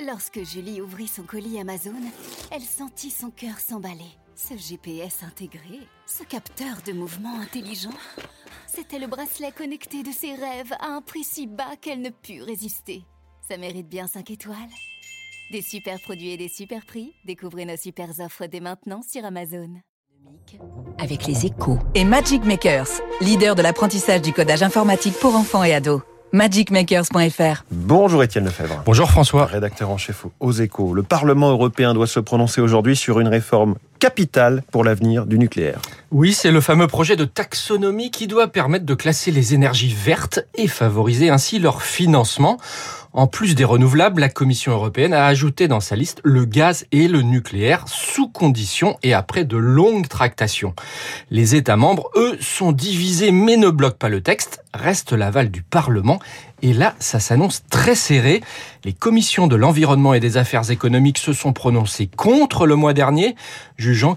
Lorsque Julie ouvrit son colis Amazon, elle sentit son cœur s'emballer. Ce GPS intégré, ce capteur de mouvement intelligent, c'était le bracelet connecté de ses rêves à un prix si bas qu'elle ne put résister. Ça mérite bien 5 étoiles. Des super produits et des super prix, découvrez nos super offres dès maintenant sur Amazon. Avec les échos. Et Magic Makers, leader de l'apprentissage du codage informatique pour enfants et ados magicmakers.fr. Bonjour Étienne Lefebvre. Bonjour François. Rédacteur en chef aux échos. Le Parlement européen doit se prononcer aujourd'hui sur une réforme capitale pour l'avenir du nucléaire. Oui, c'est le fameux projet de taxonomie qui doit permettre de classer les énergies vertes et favoriser ainsi leur financement. En plus des renouvelables, la Commission européenne a ajouté dans sa liste le gaz et le nucléaire sous condition et après de longues tractations. Les États membres, eux, sont divisés mais ne bloquent pas le texte. Reste l'aval du Parlement et là, ça s'annonce très serré. Les commissions de l'environnement et des affaires économiques se sont prononcées contre le mois dernier,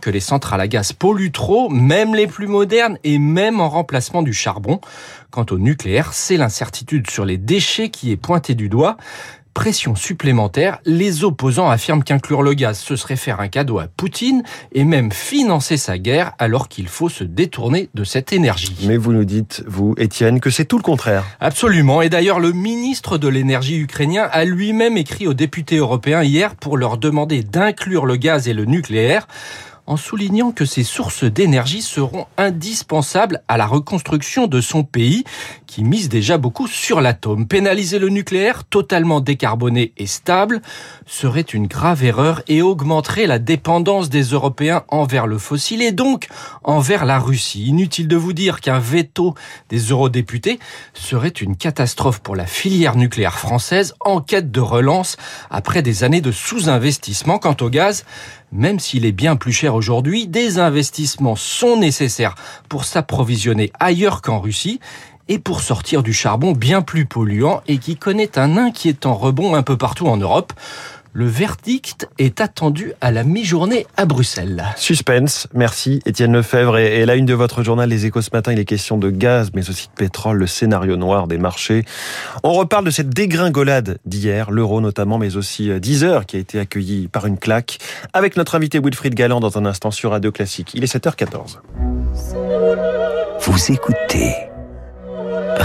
que les centrales à gaz polluent trop, même les plus modernes et même en remplacement du charbon. Quant au nucléaire, c'est l'incertitude sur les déchets qui est pointée du doigt pression supplémentaire, les opposants affirment qu'inclure le gaz, ce serait faire un cadeau à Poutine et même financer sa guerre alors qu'il faut se détourner de cette énergie. Mais vous nous dites, vous, Étienne, que c'est tout le contraire. Absolument. Et d'ailleurs, le ministre de l'énergie ukrainien a lui-même écrit aux députés européens hier pour leur demander d'inclure le gaz et le nucléaire en soulignant que ces sources d'énergie seront indispensables à la reconstruction de son pays, qui mise déjà beaucoup sur l'atome. Pénaliser le nucléaire, totalement décarboné et stable, serait une grave erreur et augmenterait la dépendance des Européens envers le fossile et donc envers la Russie. Inutile de vous dire qu'un veto des eurodéputés serait une catastrophe pour la filière nucléaire française en quête de relance après des années de sous-investissement. Quant au gaz, même s'il est bien plus cher aujourd'hui, des investissements sont nécessaires pour s'approvisionner ailleurs qu'en Russie et pour sortir du charbon bien plus polluant et qui connaît un inquiétant rebond un peu partout en Europe. Le verdict est attendu à la mi-journée à Bruxelles. Suspense, merci Étienne Lefebvre. Et, la une de votre journal Les Échos ce matin, il est question de gaz, mais aussi de pétrole, le scénario noir des marchés. On reparle de cette dégringolade d'hier, l'euro notamment, mais aussi euh, Deezer qui a été accueilli par une claque, avec notre invité Wilfried Galland dans un instant sur Radio Classique. Il est 7h14. Vous écoutez